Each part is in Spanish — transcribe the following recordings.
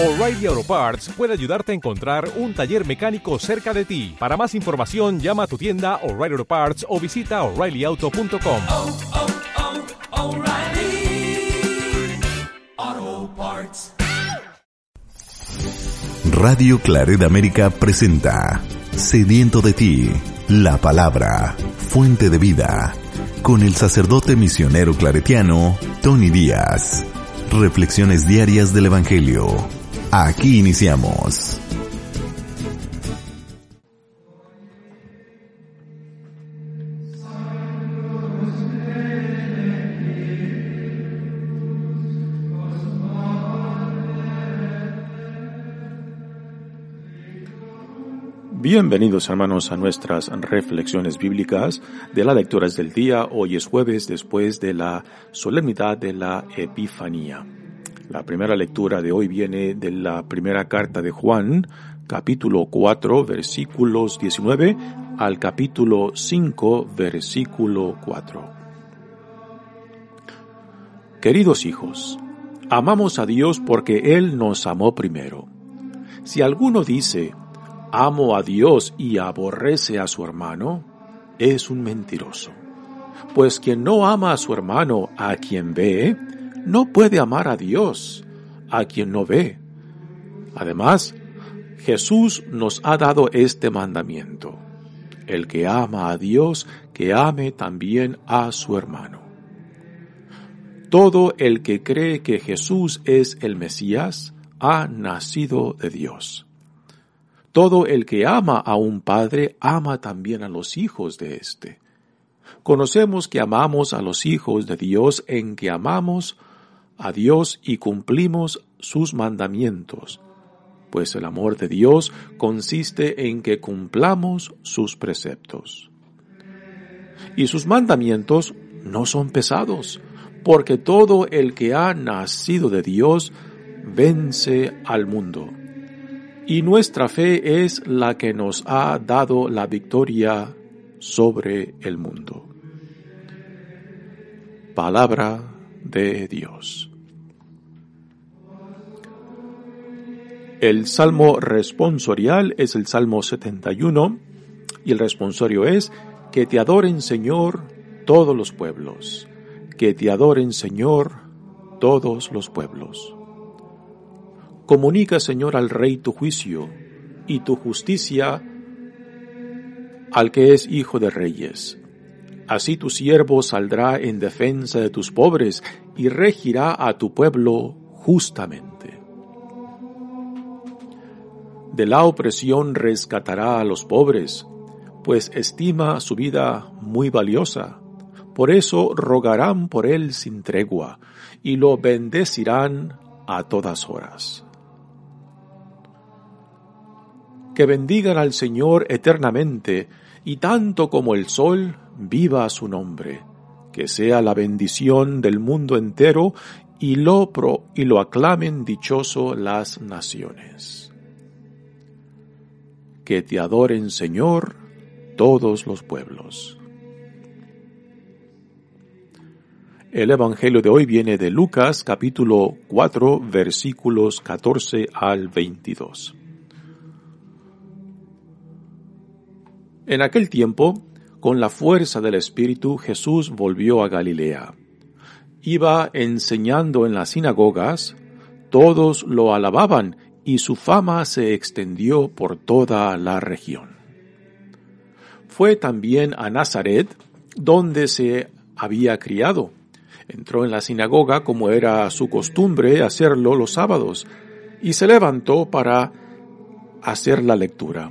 O'Reilly Auto Parts puede ayudarte a encontrar un taller mecánico cerca de ti. Para más información, llama a tu tienda O'Reilly Auto Parts o visita oreillyauto.com. oh, oh, O'Reilly Auto Parts. Radio Claret América presenta Sediento de ti, la palabra, fuente de vida, con el sacerdote misionero claretiano Tony Díaz. Reflexiones diarias del Evangelio. Aquí iniciamos. Bienvenidos hermanos a nuestras reflexiones bíblicas de las lecturas del día. Hoy es jueves después de la solemnidad de la Epifanía. La primera lectura de hoy viene de la primera carta de Juan, capítulo 4, versículos 19 al capítulo 5, versículo 4. Queridos hijos, amamos a Dios porque Él nos amó primero. Si alguno dice, amo a Dios y aborrece a su hermano, es un mentiroso. Pues quien no ama a su hermano a quien ve, no puede amar a Dios a quien no ve. Además, Jesús nos ha dado este mandamiento. El que ama a Dios, que ame también a su hermano. Todo el que cree que Jesús es el Mesías, ha nacido de Dios. Todo el que ama a un padre ama también a los hijos de éste. Conocemos que amamos a los hijos de Dios en que amamos a Dios y cumplimos sus mandamientos, pues el amor de Dios consiste en que cumplamos sus preceptos. Y sus mandamientos no son pesados, porque todo el que ha nacido de Dios vence al mundo y nuestra fe es la que nos ha dado la victoria sobre el mundo. Palabra de Dios. El salmo responsorial es el salmo 71 y el responsorio es que te adoren Señor todos los pueblos, que te adoren Señor todos los pueblos. Comunica, Señor, al Rey tu juicio y tu justicia al que es hijo de reyes. Así tu siervo saldrá en defensa de tus pobres y regirá a tu pueblo justamente. De la opresión rescatará a los pobres, pues estima su vida muy valiosa. Por eso rogarán por él sin tregua y lo bendecirán a todas horas que bendigan al Señor eternamente, y tanto como el sol, viva su nombre, que sea la bendición del mundo entero, y lo, pro, y lo aclamen dichoso las naciones. Que te adoren, Señor, todos los pueblos. El Evangelio de hoy viene de Lucas capítulo 4 versículos 14 al 22. En aquel tiempo, con la fuerza del Espíritu, Jesús volvió a Galilea. Iba enseñando en las sinagogas, todos lo alababan y su fama se extendió por toda la región. Fue también a Nazaret, donde se había criado. Entró en la sinagoga como era su costumbre hacerlo los sábados, y se levantó para hacer la lectura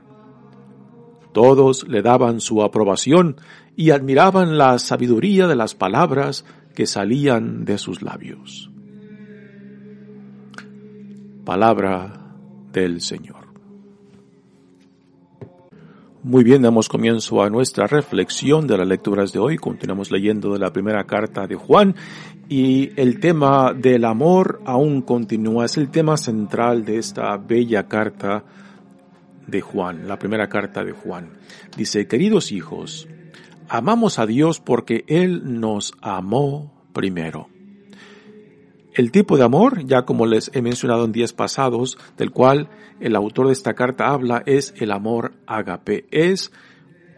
Todos le daban su aprobación y admiraban la sabiduría de las palabras que salían de sus labios. Palabra del Señor. Muy bien, damos comienzo a nuestra reflexión de las lecturas de hoy. Continuamos leyendo de la primera carta de Juan y el tema del amor aún continúa. Es el tema central de esta bella carta de Juan, la primera carta de Juan. Dice, queridos hijos, amamos a Dios porque Él nos amó primero. El tipo de amor, ya como les he mencionado en días pasados, del cual el autor de esta carta habla, es el amor ágape. Es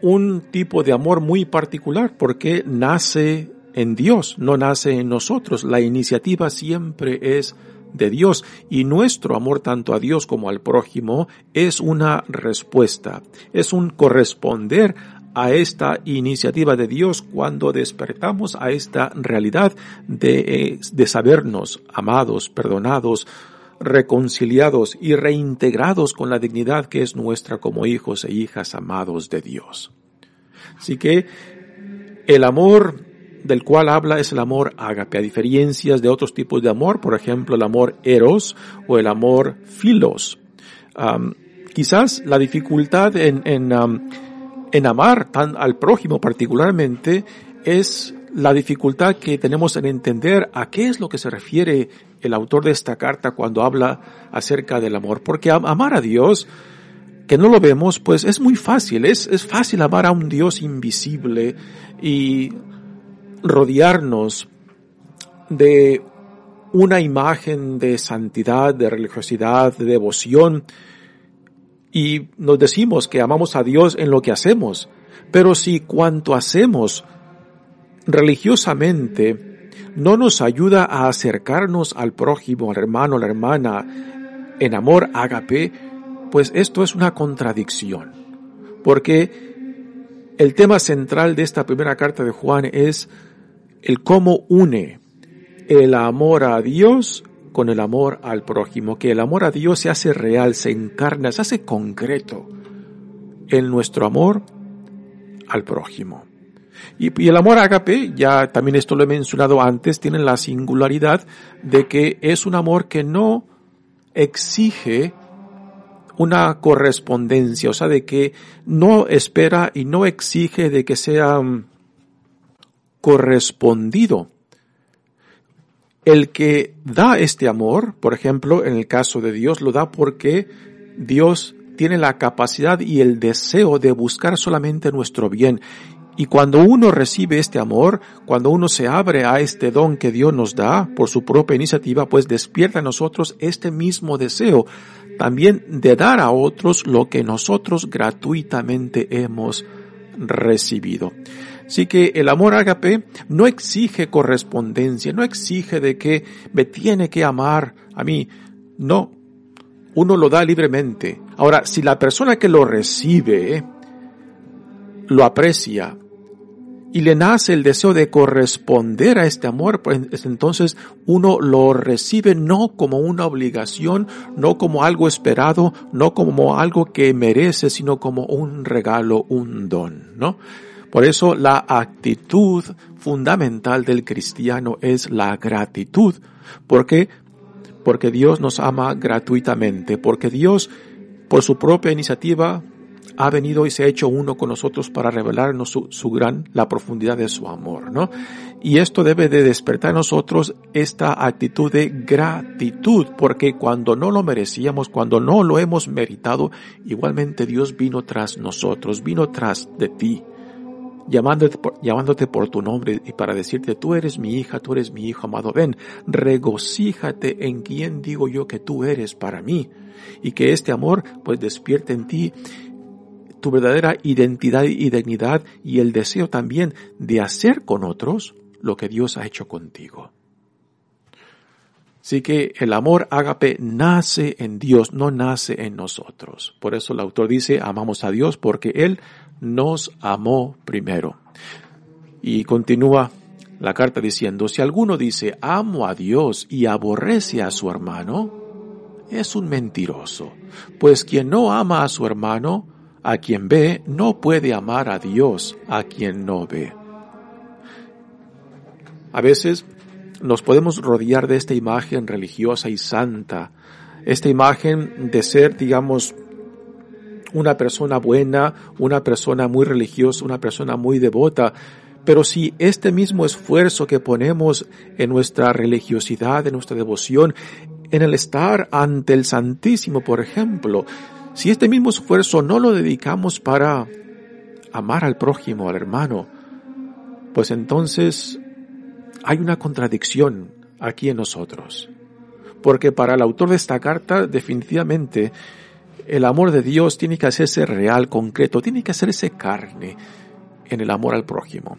un tipo de amor muy particular porque nace en Dios, no nace en nosotros. La iniciativa siempre es de Dios y nuestro amor tanto a Dios como al prójimo es una respuesta, es un corresponder a esta iniciativa de Dios cuando despertamos a esta realidad de, eh, de sabernos amados, perdonados, reconciliados y reintegrados con la dignidad que es nuestra como hijos e hijas amados de Dios. Así que el amor del cual habla es el amor ágape, a diferencias de otros tipos de amor, por ejemplo el amor eros o el amor filos. quizás la dificultad en, en en amar tan al prójimo particularmente es la dificultad que tenemos en entender a qué es lo que se refiere el autor de esta carta cuando habla acerca del amor. Porque amar a Dios, que no lo vemos, pues es muy fácil. Es, es fácil amar a un Dios invisible y rodearnos de una imagen de santidad, de religiosidad, de devoción, y nos decimos que amamos a Dios en lo que hacemos, pero si cuanto hacemos religiosamente no nos ayuda a acercarnos al prójimo, al hermano, a la hermana, en amor ágape, pues esto es una contradicción. Porque el tema central de esta primera carta de Juan es el cómo une el amor a Dios con el amor al prójimo, que el amor a Dios se hace real, se encarna, se hace concreto en nuestro amor al prójimo. Y, el amor ágape, ya también esto lo he mencionado antes, tiene la singularidad de que es un amor que no exige una correspondencia, o sea, de que no espera y no exige de que sea mm, correspondido el que da este amor, por ejemplo, en el caso de Dios, lo da porque Dios tiene la capacidad y el deseo de buscar solamente nuestro bien. Y cuando uno recibe este amor, cuando uno se abre a este don que Dios nos da por su propia iniciativa, pues despierta en nosotros este mismo deseo también de dar a otros lo que nosotros gratuitamente hemos recibido. Así que el amor ágape no exige correspondencia, no exige de que me tiene que amar a mí. No, uno lo da libremente. Ahora, si la persona que lo recibe lo aprecia y le nace el deseo de corresponder a este amor, pues entonces uno lo recibe no como una obligación, no como algo esperado, no como algo que merece, sino como un regalo, un don, ¿no? Por eso la actitud fundamental del cristiano es la gratitud. ¿Por qué? Porque Dios nos ama gratuitamente, porque Dios, por su propia iniciativa, ha venido y se ha hecho uno con nosotros para revelarnos su, gran, la profundidad de su amor, ¿no? Y esto debe de despertar en nosotros esta actitud de gratitud, porque cuando no lo merecíamos, cuando no lo hemos meritado, igualmente Dios vino tras nosotros, vino tras de ti llamándote por, llamándote por tu nombre y para decirte, tú eres mi hija, tú eres mi hijo amado, ven, regocíjate en quien digo yo que tú eres para mí y que este amor pues despierte en ti tu verdadera identidad y dignidad y el deseo también de hacer con otros lo que Dios ha hecho contigo. Así que el amor ágape nace en Dios, no nace en nosotros. Por eso el autor dice, amamos a Dios porque Él nos amó primero. Y continúa la carta diciendo, si alguno dice, amo a Dios y aborrece a su hermano, es un mentiroso, pues quien no ama a su hermano, a quien ve, no puede amar a Dios, a quien no ve. A veces nos podemos rodear de esta imagen religiosa y santa, esta imagen de ser, digamos, una persona buena, una persona muy religiosa, una persona muy devota, pero si este mismo esfuerzo que ponemos en nuestra religiosidad, en nuestra devoción, en el estar ante el Santísimo, por ejemplo, si este mismo esfuerzo no lo dedicamos para amar al prójimo, al hermano, pues entonces hay una contradicción aquí en nosotros. Porque para el autor de esta carta, definitivamente, el amor de Dios tiene que hacerse real, concreto, tiene que hacerse carne en el amor al prójimo.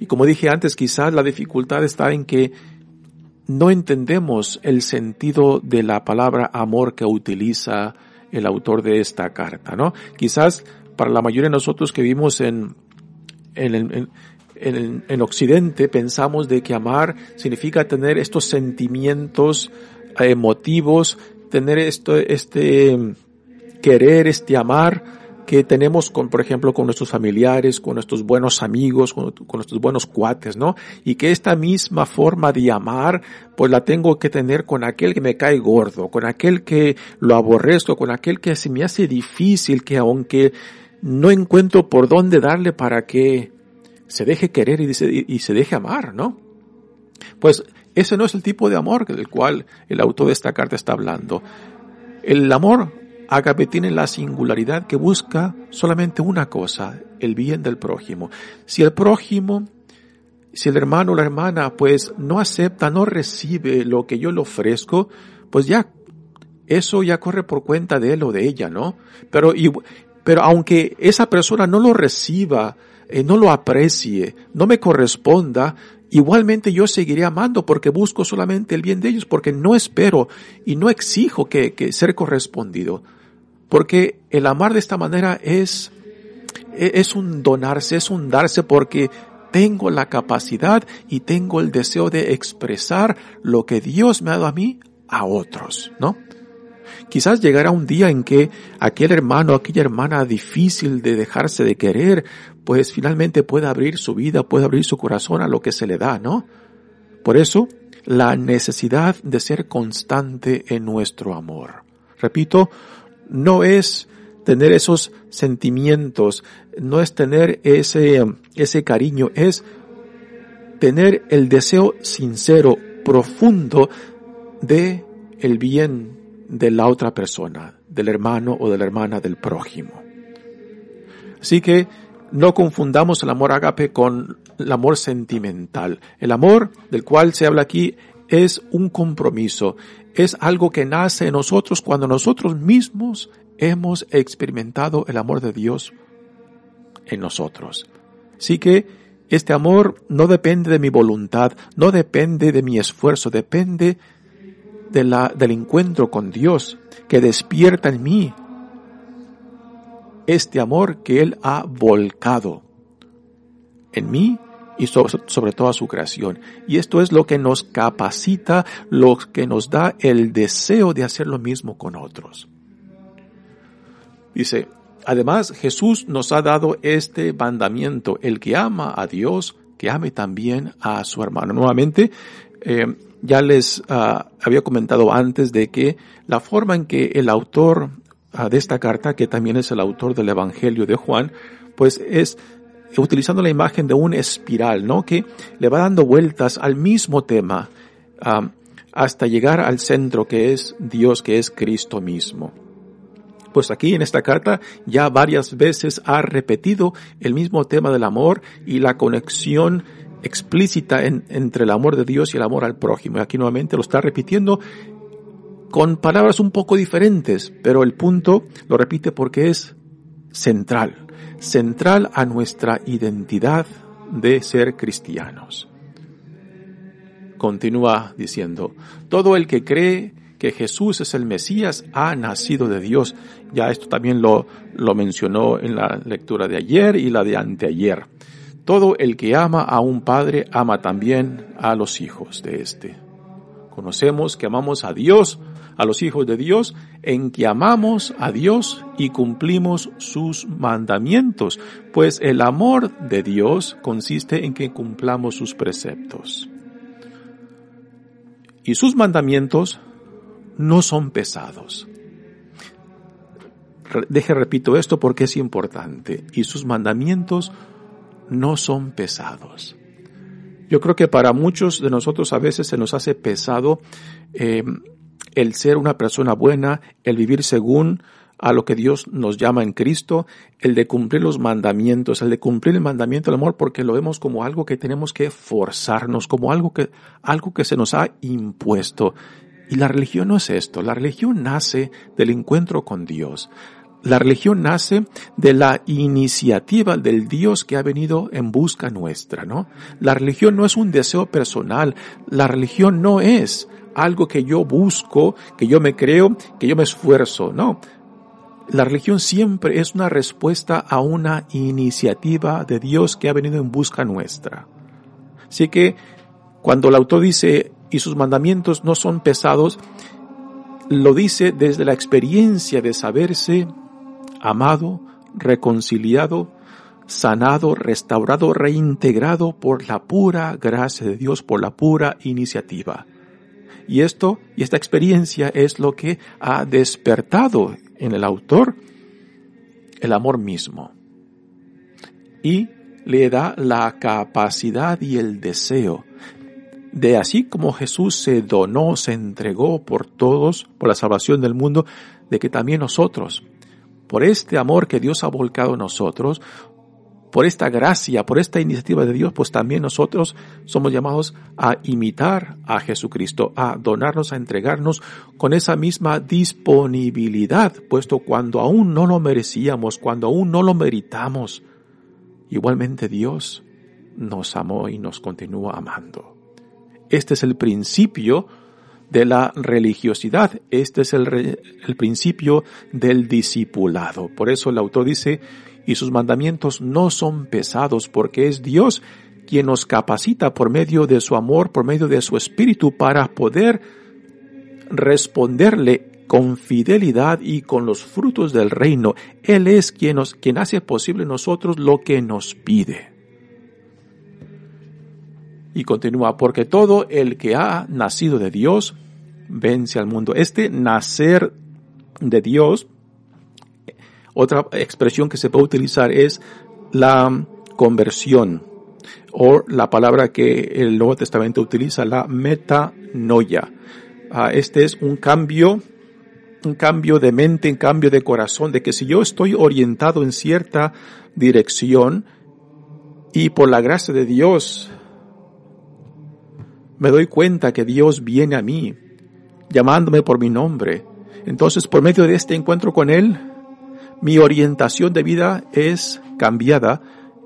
Y como dije antes, quizás la dificultad está en que no entendemos el sentido de la palabra amor que utiliza el autor de esta carta, ¿no? Quizás para la mayoría de nosotros que vivimos en, en, en, en, en Occidente pensamos de que amar significa tener estos sentimientos emotivos, tener esto, este querer, este amar que tenemos con, por ejemplo, con nuestros familiares, con nuestros buenos amigos, con, nuestros buenos cuates, ¿no? Y que esta misma forma de amar, pues la tengo que tener con aquel que me cae gordo, con aquel que lo aborrezco, con aquel que se me hace difícil, que aunque no encuentro por dónde darle para que se deje querer y se deje amar, ¿no? Pues ese no es el tipo de amor del cual el autor de esta carta está hablando. El amor Agape tiene la singularidad que busca solamente una cosa, el bien del prójimo. Si el prójimo, si el hermano o la hermana pues no acepta, no recibe lo que yo le ofrezco, pues ya, eso ya corre por cuenta de él o de ella, ¿no? Pero, pero aunque esa persona no lo reciba, eh, no lo aprecie, no me corresponda, igualmente yo seguiré amando porque busco solamente el bien de ellos, porque no espero y no exijo que, que ser correspondido. Porque el amar de esta manera es, e, es un donarse, es un darse porque tengo la capacidad y tengo el deseo de expresar lo que Dios me ha dado a mí a otros, ¿no? Quizás llegará un día en que aquel hermano, aquella hermana difícil de dejarse de querer, pues finalmente pueda abrir su vida, pueda abrir su corazón a lo que se le da, ¿no? Por eso, la necesidad de ser constante en nuestro amor. Repito, no es tener esos sentimientos, no es tener ese, ese cariño, es tener el deseo sincero, profundo de el bien de la otra persona, del hermano o de la hermana del prójimo. Así que no confundamos el amor agape con el amor sentimental. El amor del cual se habla aquí es un compromiso, es algo que nace en nosotros cuando nosotros mismos hemos experimentado el amor de Dios en nosotros. Así que este amor no depende de mi voluntad, no depende de mi esfuerzo, depende de la, del encuentro con Dios que despierta en mí este amor que Él ha volcado en mí y sobre, toda su creación. Y esto es lo que nos capacita, lo que nos da el deseo de hacer lo mismo con otros. Dice, además Jesús nos ha dado este mandamiento, el que ama a Dios, que ame también a su hermano. Nuevamente, eh, ya les uh, había comentado antes de que la forma en que el autor de esta carta, que también es el autor del Evangelio de Juan, pues es utilizando la imagen de un espiral, ¿no? Que le va dando vueltas al mismo tema um, hasta llegar al centro que es Dios, que es Cristo mismo. Pues aquí en esta carta ya varias veces ha repetido el mismo tema del amor y la conexión explícita entre el amor de Dios y el amor al prójimo. Y aquí nuevamente lo está repitiendo con palabras un poco diferentes, pero el punto lo repite porque es central, central a nuestra identidad de ser cristianos. continúa diciendo, todo el que cree que Jesús es el Mesías ha nacido de Dios. Ya esto también lo, lo mencionó en la lectura de ayer y la de anteayer. Todo el que ama a un padre ama también a los hijos de éste. Conocemos que amamos a Dios, a los hijos de Dios, en que amamos a Dios y cumplimos sus mandamientos, pues el amor de Dios consiste en que cumplamos sus preceptos. Y sus mandamientos no son pesados. Deje repito esto porque es importante. Y sus mandamientos no son pesados. Yo creo que para muchos de nosotros a veces se nos hace pesado eh, el ser una persona buena, el vivir según a lo que Dios nos llama en Cristo, el de cumplir los mandamientos, el de cumplir el mandamiento del amor, porque lo vemos como algo que tenemos que forzarnos, como algo que, algo que se nos ha impuesto. Y la religión no es esto, la religión nace del encuentro con Dios. La religión nace de la iniciativa del Dios que ha venido en busca nuestra, ¿no? La religión no es un deseo personal, la religión no es algo que yo busco, que yo me creo, que yo me esfuerzo, no. La religión siempre es una respuesta a una iniciativa de Dios que ha venido en busca nuestra. Así que cuando el autor dice y sus mandamientos no son pesados, lo dice desde la experiencia de saberse amado, reconciliado, sanado, restaurado, reintegrado por la pura gracia de Dios, por la pura iniciativa. Y esto, y esta experiencia es lo que ha despertado en el autor el amor mismo. Y le da la capacidad y el deseo de así como Jesús se donó, se entregó por todos, por la salvación del mundo, de que también nosotros, por este amor que Dios ha volcado en nosotros, por esta gracia, por esta iniciativa de Dios, pues también nosotros somos llamados a imitar a Jesucristo, a donarnos, a entregarnos con esa misma disponibilidad, puesto cuando aún no lo merecíamos, cuando aún no lo meritamos, igualmente Dios nos amó y nos continúa amando. Este es el principio de la religiosidad. Este es el, el, principio del discipulado. Por eso el autor dice, y sus mandamientos no son pesados porque es Dios quien nos capacita por medio de su amor, por medio de su espíritu para poder responderle con fidelidad y con los frutos del reino. Él es quien nos, quien hace posible nosotros lo que nos pide. Y continúa, porque todo el que ha nacido de Dios vence al mundo. Este nacer de Dios, otra expresión que se puede utilizar es la conversión o la palabra que el Nuevo Testamento utiliza, la metanoia. Ah, este es un cambio, un cambio de mente, un cambio de corazón, de que si yo estoy orientado en cierta dirección y por la gracia de Dios me doy cuenta que Dios viene a mí, llamándome por mi nombre. Entonces, por medio de este encuentro con Él, mi orientación de vida es cambiada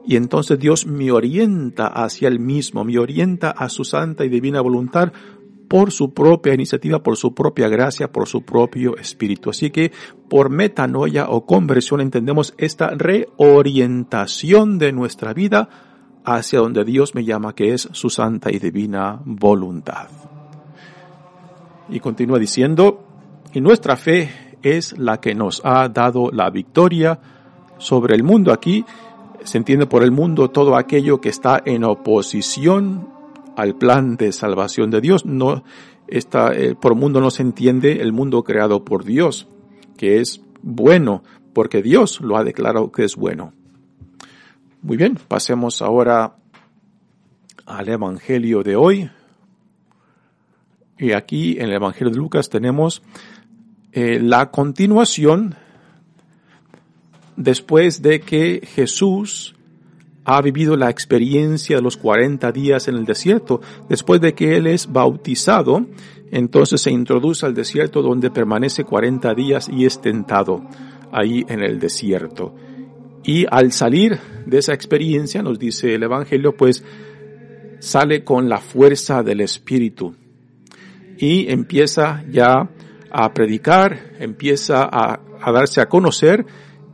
y entonces Dios me orienta hacia Él mismo, me orienta a su santa y divina voluntad por su propia iniciativa, por su propia gracia, por su propio espíritu. Así que por metanoia o conversión entendemos esta reorientación de nuestra vida hacia donde Dios me llama, que es su santa y divina voluntad. Y continúa diciendo, y nuestra fe es la que nos ha dado la victoria sobre el mundo. Aquí se entiende por el mundo todo aquello que está en oposición al plan de salvación de Dios. No está, eh, por mundo no se entiende el mundo creado por Dios, que es bueno, porque Dios lo ha declarado que es bueno. Muy bien, pasemos ahora al Evangelio de hoy. Y aquí en el Evangelio de Lucas tenemos eh, la continuación después de que Jesús ha vivido la experiencia de los 40 días en el desierto. Después de que Él es bautizado, entonces se introduce al desierto donde permanece 40 días y es tentado ahí en el desierto. Y al salir de esa experiencia, nos dice el Evangelio, pues sale con la fuerza del Espíritu y empieza ya a predicar, empieza a, darse a conocer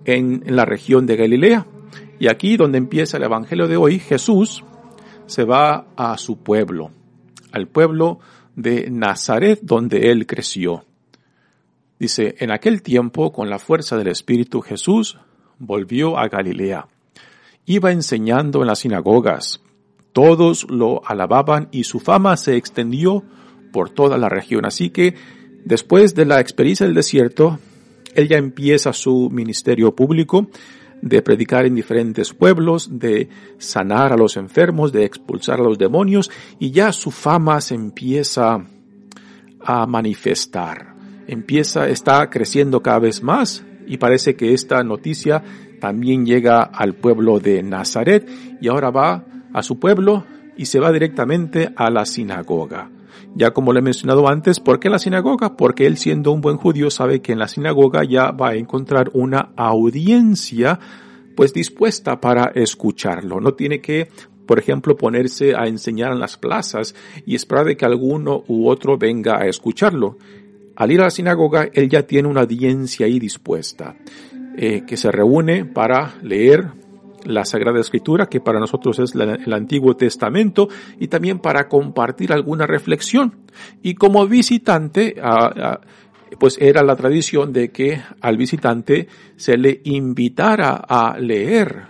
en, en la región de Galilea. Y aquí donde empieza el Evangelio de hoy, Jesús se va a su pueblo, al pueblo de Nazaret donde él creció. Dice, en aquel tiempo, con la fuerza del Espíritu, Jesús volvió a Galilea. Iba enseñando en las sinagogas. Todos lo alababan y su fama se extendió por toda la región. Así que, después de la experiencia del desierto, él ya empieza su ministerio público de predicar en diferentes pueblos, de sanar a los enfermos, de expulsar a los demonios, y ya su fama se empieza a manifestar. Empieza, está creciendo cada vez más, y parece que esta noticia también llega al pueblo de Nazaret, y ahora va a su pueblo y se va directamente a la sinagoga. Ya como le he mencionado antes, ¿por qué la sinagoga? Porque él siendo un buen judío sabe que en la sinagoga ya va a encontrar una audiencia pues dispuesta para escucharlo. No tiene que, por ejemplo, ponerse a enseñar en las plazas y esperar de que alguno u otro venga a escucharlo. Al ir a la sinagoga, él ya tiene una audiencia ahí dispuesta, eh, que se reúne para leer la Sagrada Escritura, que para nosotros es el Antiguo Testamento, y también para compartir alguna reflexión. Y como visitante, pues era la tradición de que al visitante se le invitara a leer,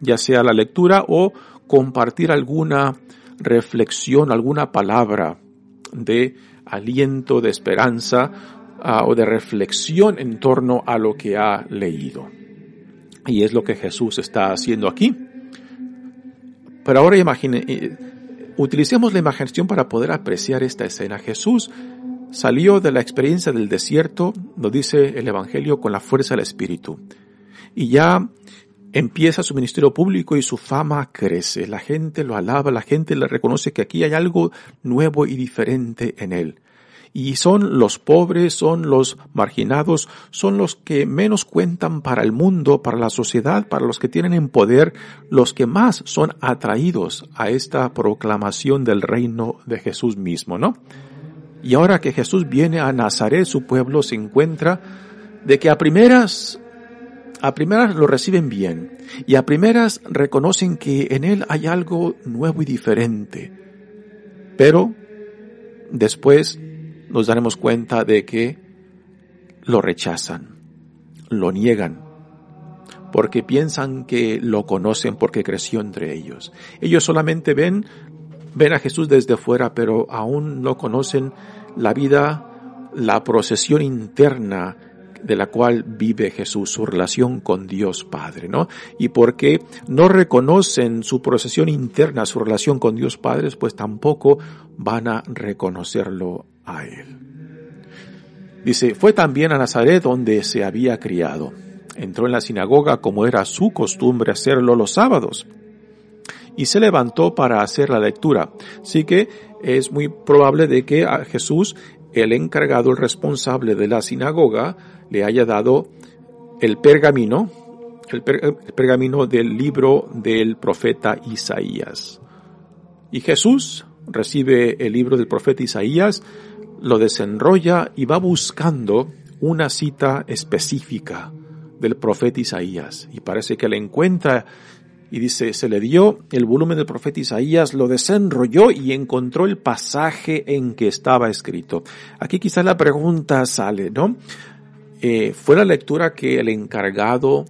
ya sea la lectura o compartir alguna reflexión, alguna palabra de aliento, de esperanza o de reflexión en torno a lo que ha leído. Y es lo que Jesús está haciendo aquí. Pero ahora imagine, eh, utilicemos la imaginación para poder apreciar esta escena. Jesús salió de la experiencia del desierto, lo dice el Evangelio, con la fuerza del Espíritu. Y ya empieza su ministerio público y su fama crece. La gente lo alaba, la gente le reconoce que aquí hay algo nuevo y diferente en él y son los pobres, son los marginados, son los que menos cuentan para el mundo, para la sociedad, para los que tienen en poder, los que más son atraídos a esta proclamación del reino de Jesús mismo, ¿no? Y ahora que Jesús viene a Nazaret, su pueblo se encuentra de que a primeras a primeras lo reciben bien y a primeras reconocen que en él hay algo nuevo y diferente. Pero después nos daremos cuenta de que lo rechazan, lo niegan, porque piensan que lo conocen porque creció entre ellos. Ellos solamente ven, ven a Jesús desde fuera, pero aún no conocen la vida, la procesión interna de la cual vive Jesús, su relación con Dios Padre, ¿no? Y porque no reconocen su procesión interna, su relación con Dios Padre, pues tampoco van a reconocerlo a él. Dice, fue también a Nazaret donde se había criado. Entró en la sinagoga como era su costumbre hacerlo los sábados. Y se levantó para hacer la lectura. Así que es muy probable de que a Jesús, el encargado, el responsable de la sinagoga, le haya dado el pergamino, el, el pergamino del libro del profeta Isaías. Y Jesús recibe el libro del profeta Isaías, lo desenrolla y va buscando una cita específica del profeta Isaías. Y parece que la encuentra y dice, se le dio el volumen del profeta Isaías, lo desenrolló y encontró el pasaje en que estaba escrito. Aquí quizás la pregunta sale, ¿no? Eh, ¿Fue la lectura que el encargado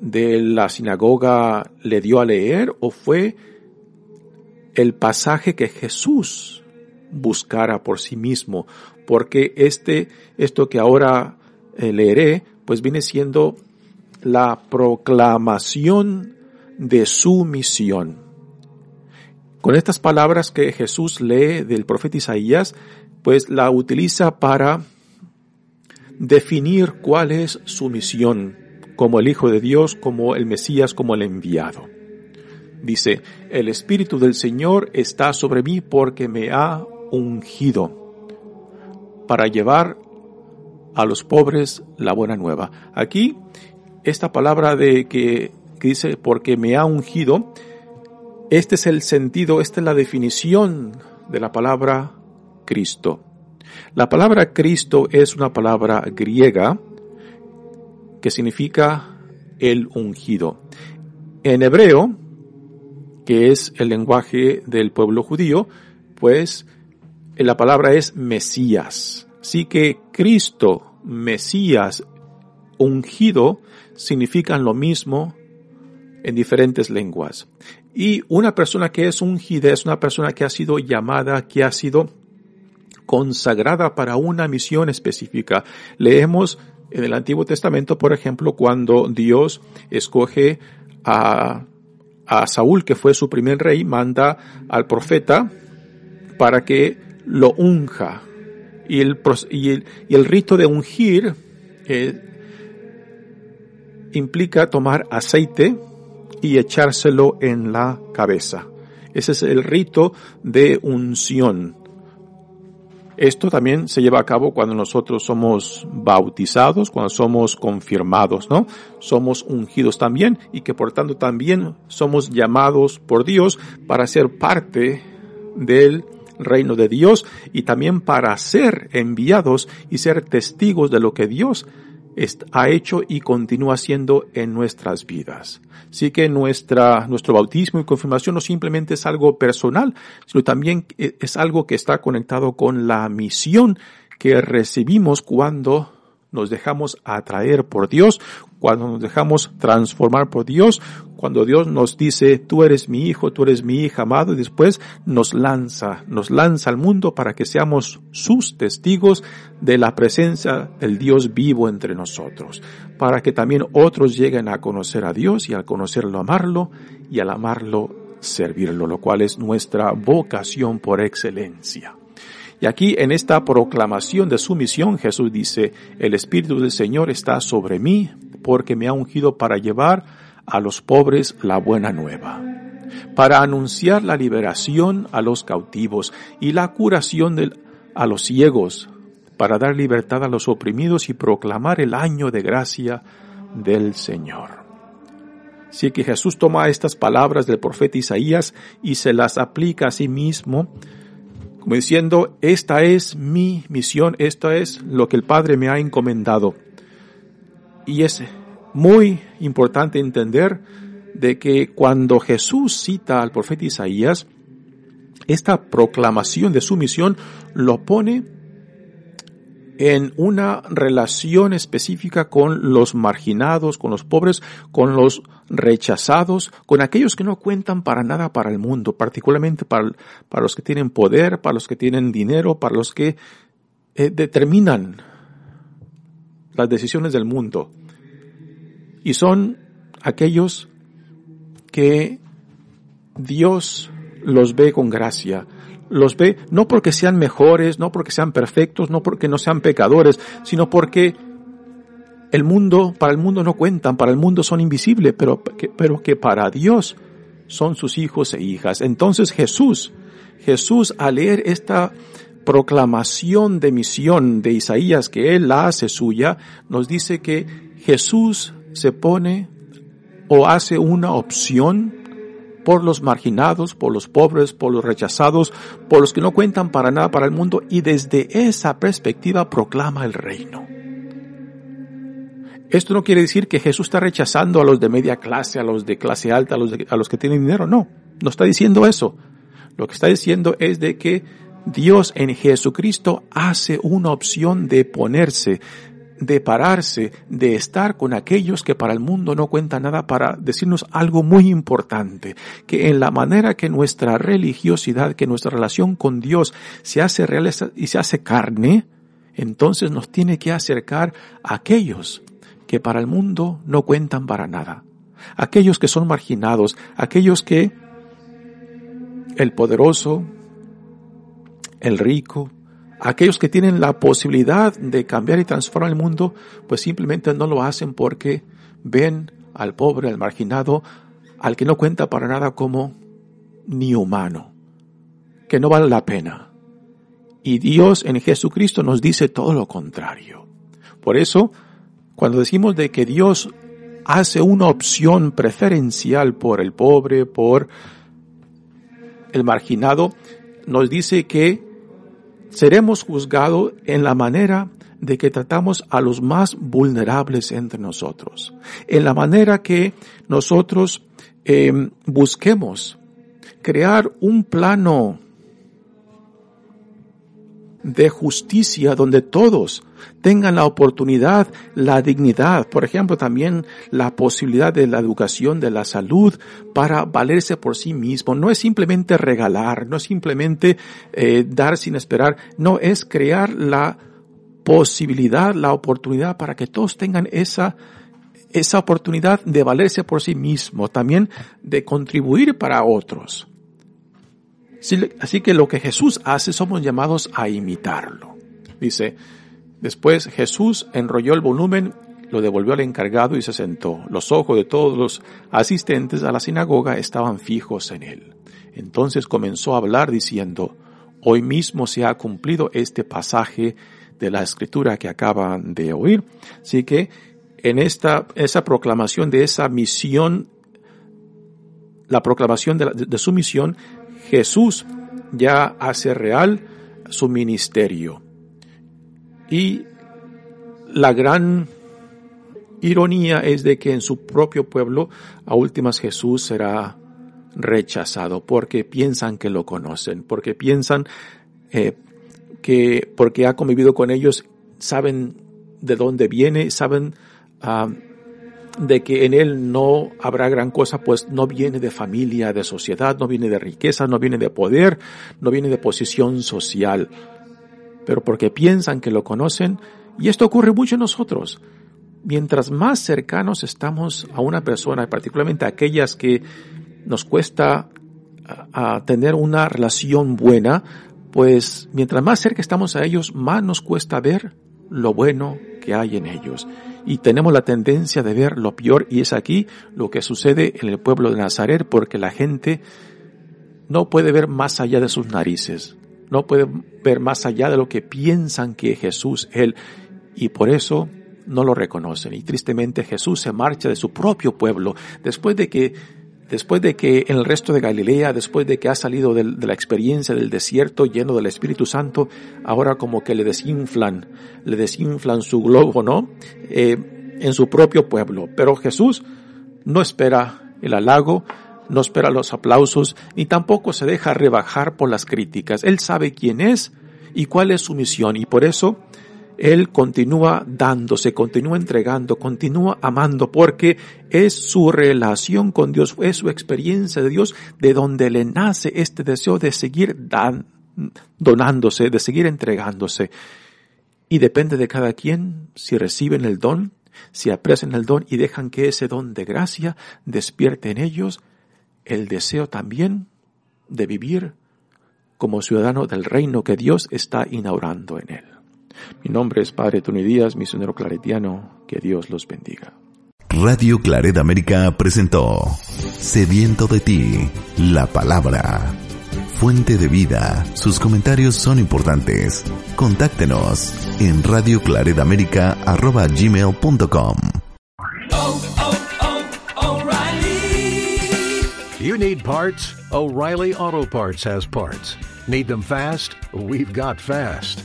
de la sinagoga le dio a leer o fue el pasaje que Jesús buscara por sí mismo, porque este, esto que ahora eh, leeré, pues viene siendo la proclamación de su misión. Con estas palabras que Jesús lee del profeta Isaías, pues la utiliza para definir cuál es su misión como el Hijo de Dios, como el Mesías, como el enviado. Dice, el Espíritu del Señor está sobre mí porque me ha ungido para llevar a los pobres la buena nueva. Aquí, esta palabra de que, dice porque me ha ungido, Este es el sentido, esta es la definición de la palabra Cristo. La palabra Cristo es una palabra griega que significa el ungido. En hebreo, que es el lenguaje del pueblo judío, pues la palabra es Mesías. Así que Cristo, Mesías, ungido, significan lo mismo en diferentes lenguas. Y una persona que es ungida es una persona que ha sido llamada, que ha sido consagrada para una misión específica. Leemos en el Antiguo Testamento, por ejemplo, cuando Dios escoge a, a Saúl, que fue su primer rey, manda al profeta para que lo unja. Y el, rito de ungir eh, implica tomar aceite y echárselo en la cabeza. Ese es el rito de unción. Esto también se lleva a cabo cuando nosotros somos bautizados, cuando somos confirmados, ¿no? Somos ungidos también y que por tanto también somos llamados por Dios para ser parte del reino de Dios y también para ser enviados y ser testigos de lo que Dios ha hecho y continúa haciendo en nuestras vidas. Así que nuestra, nuestro bautismo y confirmación no simplemente es algo personal, sino también es algo que está conectado con la misión que recibimos cuando nos dejamos atraer por Dios, cuando nos dejamos transformar por Dios, cuando Dios nos dice, tú eres mi hijo, tú eres mi hija amado, y después nos lanza, nos lanza al mundo para que seamos sus testigos de la presencia del Dios vivo entre nosotros, para que también otros lleguen a conocer a Dios y al conocerlo amarlo y al amarlo servirlo, lo cual es nuestra vocación por excelencia. Y aquí en esta proclamación de su misión Jesús dice, el Espíritu del Señor está sobre mí porque me ha ungido para llevar a los pobres la buena nueva, para anunciar la liberación a los cautivos y la curación a los ciegos, para dar libertad a los oprimidos y proclamar el año de gracia del Señor. Así que Jesús toma estas palabras del profeta Isaías y se las aplica a sí mismo como diciendo, esta es mi misión, esto es lo que el Padre me ha encomendado. Y es muy importante entender de que cuando Jesús cita al profeta Isaías, esta proclamación de su misión lo pone en una relación específica con los marginados, con los pobres, con los rechazados, con aquellos que no cuentan para nada para el mundo, particularmente para, para los que tienen poder, para los que tienen dinero, para los que eh, determinan las decisiones del mundo. Y son aquellos que Dios los ve con gracia, los ve no porque sean mejores, no porque sean perfectos, no porque no sean pecadores, sino porque el mundo, para el mundo no cuentan, para el mundo son invisibles, pero que, pero que para Dios son sus hijos e hijas. Entonces Jesús, Jesús al leer esta proclamación de misión de Isaías que él la hace suya, nos dice que Jesús se pone o hace una opción por los marginados, por los pobres, por los rechazados, por los que no cuentan para nada para el mundo y desde esa perspectiva proclama el reino. Esto no quiere decir que Jesús está rechazando a los de media clase, a los de clase alta, a los, a los que tienen dinero, no, no está diciendo eso. Lo que está diciendo es de que Dios en Jesucristo hace una opción de ponerse, de pararse, de estar con aquellos que para el mundo no cuentan nada para decirnos algo muy importante, que en la manera que nuestra religiosidad, que nuestra relación con Dios se hace real y se hace carne, entonces nos tiene que acercar a aquellos que para el mundo no cuentan para nada, aquellos que son marginados, aquellos que el poderoso, el rico, aquellos que tienen la posibilidad de cambiar y transformar el mundo, pues simplemente no lo hacen porque ven al pobre, al marginado, al que no cuenta para nada como ni humano, que no vale la pena. Y Dios en Jesucristo nos dice todo lo contrario. Por eso, cuando decimos de que Dios hace una opción preferencial por el pobre, por el marginado, nos dice que seremos juzgados en la manera de que tratamos a los más vulnerables entre nosotros, en la manera que nosotros eh, busquemos crear un plano de justicia donde todos tengan la oportunidad, la dignidad, por ejemplo, también la posibilidad de la educación, de la salud, para valerse por sí mismo. No es simplemente regalar, no es simplemente eh, dar sin esperar, no es crear la posibilidad, la oportunidad para que todos tengan esa esa oportunidad de valerse por sí mismo, también de contribuir para otros. Así que lo que Jesús hace somos llamados a imitarlo. Dice, después Jesús enrolló el volumen, lo devolvió al encargado y se sentó. Los ojos de todos los asistentes a la sinagoga estaban fijos en él. Entonces comenzó a hablar diciendo, hoy mismo se ha cumplido este pasaje de la escritura que acaban de oír. Así que en esta, esa proclamación de esa misión, la proclamación de su misión, Jesús ya hace real su ministerio. Y la gran ironía es de que en su propio pueblo a últimas Jesús será rechazado porque piensan que lo conocen, porque piensan eh, que porque ha convivido con ellos saben de dónde viene, saben ah, de que en él no habrá gran cosa, pues no viene de familia, de sociedad, no viene de riqueza, no viene de poder, no viene de posición social, pero porque piensan que lo conocen, y esto ocurre mucho en nosotros. Mientras más cercanos estamos a una persona, particularmente a aquellas que nos cuesta tener una relación buena, pues mientras más cerca estamos a ellos, más nos cuesta ver lo bueno que hay en ellos. Y tenemos la tendencia de ver lo peor y es aquí lo que sucede en el pueblo de Nazaret porque la gente no puede ver más allá de sus narices, no puede ver más allá de lo que piensan que Jesús él y por eso no lo reconocen. Y tristemente Jesús se marcha de su propio pueblo después de que después de que en el resto de Galilea, después de que ha salido de, la experiencia del desierto lleno del Espíritu Santo, ahora como que le desinflan, le desinflan su globo, ¿no? Eh, en su propio pueblo. Pero Jesús no espera el halago, no espera los aplausos, ni tampoco se deja rebajar por las críticas. Él sabe quién es y cuál es su misión y por eso él continúa dándose, continúa entregando, continúa amando, porque es su relación con Dios, es su experiencia de Dios, de donde le nace este deseo de seguir donándose, de seguir entregándose. Y depende de cada quien si reciben el don, si aprecian el don y dejan que ese don de gracia despierte en ellos el deseo también de vivir como ciudadano del reino que Dios está inaugurando en él. Mi nombre es Padre Tony Díaz, misionero claretiano. Que Dios los bendiga. Radio Claret América presentó Sediento de ti, la palabra. Fuente de vida. Sus comentarios son importantes. Contáctenos en radioclaredamerica.gmail.com Oh, oh, oh, O'Reilly. You need parts? O'Reilly Auto Parts has parts. Need them fast? We've got fast.